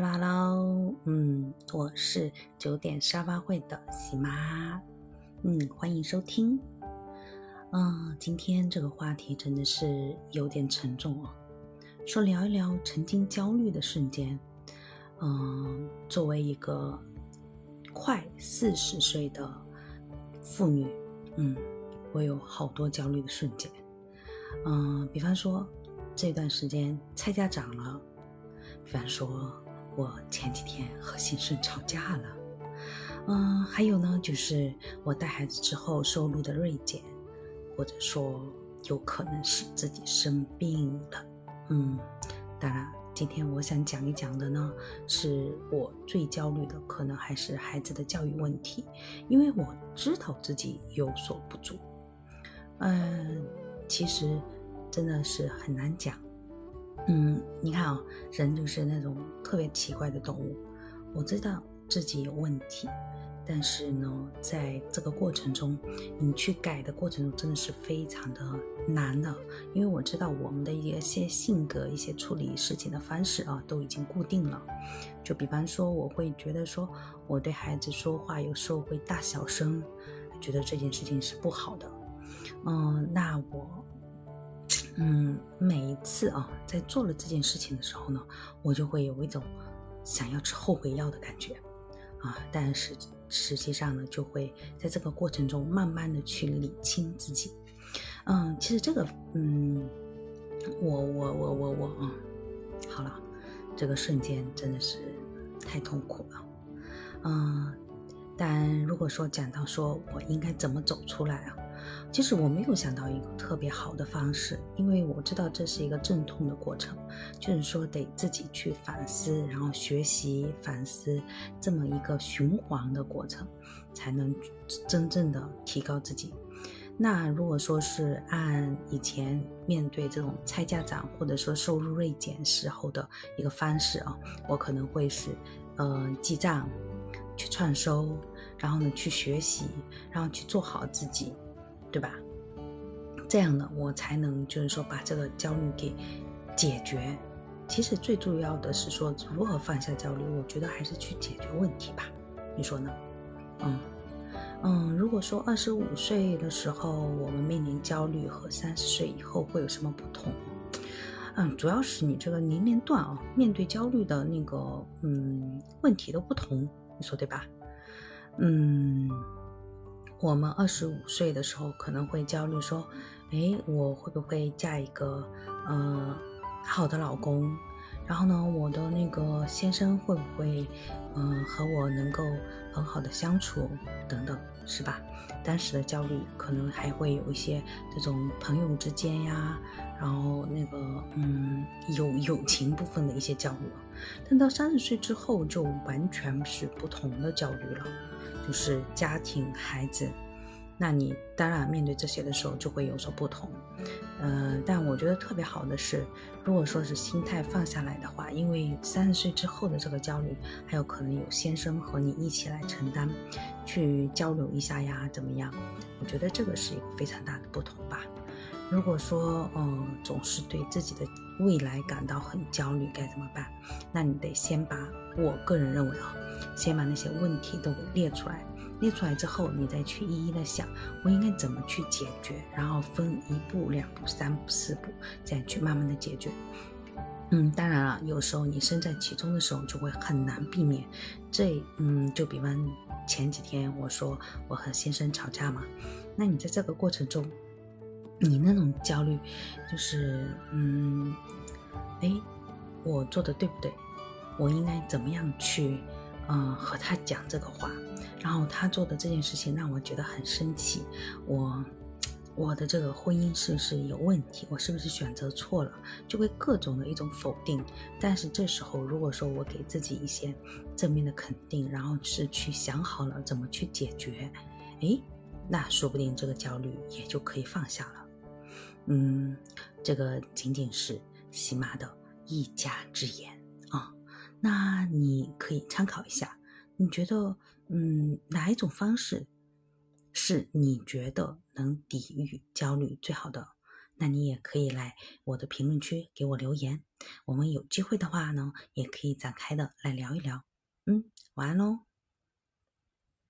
Hello 嗯，我是九点沙发会的喜妈，嗯，欢迎收听。嗯，今天这个话题真的是有点沉重哦，说聊一聊曾经焦虑的瞬间。嗯，作为一个快四十岁的妇女，嗯，我有好多焦虑的瞬间。嗯，比方说这段时间菜价涨了，比方说。我前几天和先生吵架了，嗯，还有呢，就是我带孩子之后收入的锐减，或者说有可能是自己生病了，嗯，当然，今天我想讲一讲的呢，是我最焦虑的，可能还是孩子的教育问题，因为我知道自己有所不足，嗯，其实真的是很难讲。嗯，你看啊，人就是那种特别奇怪的动物。我知道自己有问题，但是呢，在这个过程中，你去改的过程中，真的是非常的难的。因为我知道我们的一些性格、一些处理事情的方式啊，都已经固定了。就比方说，我会觉得说，我对孩子说话有时候会大小声，觉得这件事情是不好的。嗯，那我。嗯，每一次啊，在做了这件事情的时候呢，我就会有一种想要吃后悔药的感觉啊。但是实际上呢，就会在这个过程中慢慢的去理清自己。嗯，其实这个，嗯，我我我我我，嗯，好了，这个瞬间真的是太痛苦了。嗯，但如果说讲到说我应该怎么走出来啊？其实我没有想到一个特别好的方式，因为我知道这是一个阵痛的过程，就是说得自己去反思，然后学习反思，这么一个循环的过程，才能真正的提高自己。那如果说是按以前面对这种拆家长或者说收入锐减时候的一个方式啊，我可能会是，呃，记账，去创收，然后呢去学习，然后去做好自己。对吧？这样呢，我才能就是说把这个焦虑给解决。其实最重要的是说如何放下焦虑，我觉得还是去解决问题吧。你说呢？嗯嗯，如果说二十五岁的时候我们面临焦虑和三十岁以后会有什么不同？嗯，主要是你这个年龄段啊，面对焦虑的那个嗯问题都不同，你说对吧？嗯。我们二十五岁的时候可能会焦虑，说：“诶，我会不会嫁一个呃好的老公？然后呢，我的那个先生会不会嗯和我能够很好的相处？等等，是吧？当时的焦虑可能还会有一些这种朋友之间呀，然后那个嗯有友情部分的一些焦虑。但到三十岁之后，就完全是不同的焦虑了。”就是家庭、孩子，那你当然面对这些的时候就会有所不同，呃，但我觉得特别好的是，如果说是心态放下来的话，因为三十岁之后的这个焦虑，还有可能有先生和你一起来承担，去交流一下呀，怎么样？我觉得这个是一个非常大的不同吧。如果说，嗯，总是对自己的未来感到很焦虑，该怎么办？那你得先把我个人认为啊。先把那些问题都给列出来，列出来之后，你再去一一的想，我应该怎么去解决，然后分一步、两步、三步、四步，这样去慢慢的解决。嗯，当然了，有时候你身在其中的时候，就会很难避免。这，嗯，就比方前几天我说我和先生吵架嘛，那你在这个过程中，你那种焦虑，就是，嗯，哎，我做的对不对？我应该怎么样去？嗯，和他讲这个话，然后他做的这件事情让我觉得很生气。我，我的这个婚姻是不是有问题？我是不是选择错了？就会各种的一种否定。但是这时候，如果说我给自己一些正面的肯定，然后是去想好了怎么去解决，诶，那说不定这个焦虑也就可以放下了。嗯，这个仅仅是喜马的一家之言啊。那你可以参考一下，你觉得，嗯，哪一种方式是你觉得能抵御焦虑最好的？那你也可以来我的评论区给我留言。我们有机会的话呢，也可以展开的来聊一聊。嗯，晚安喽。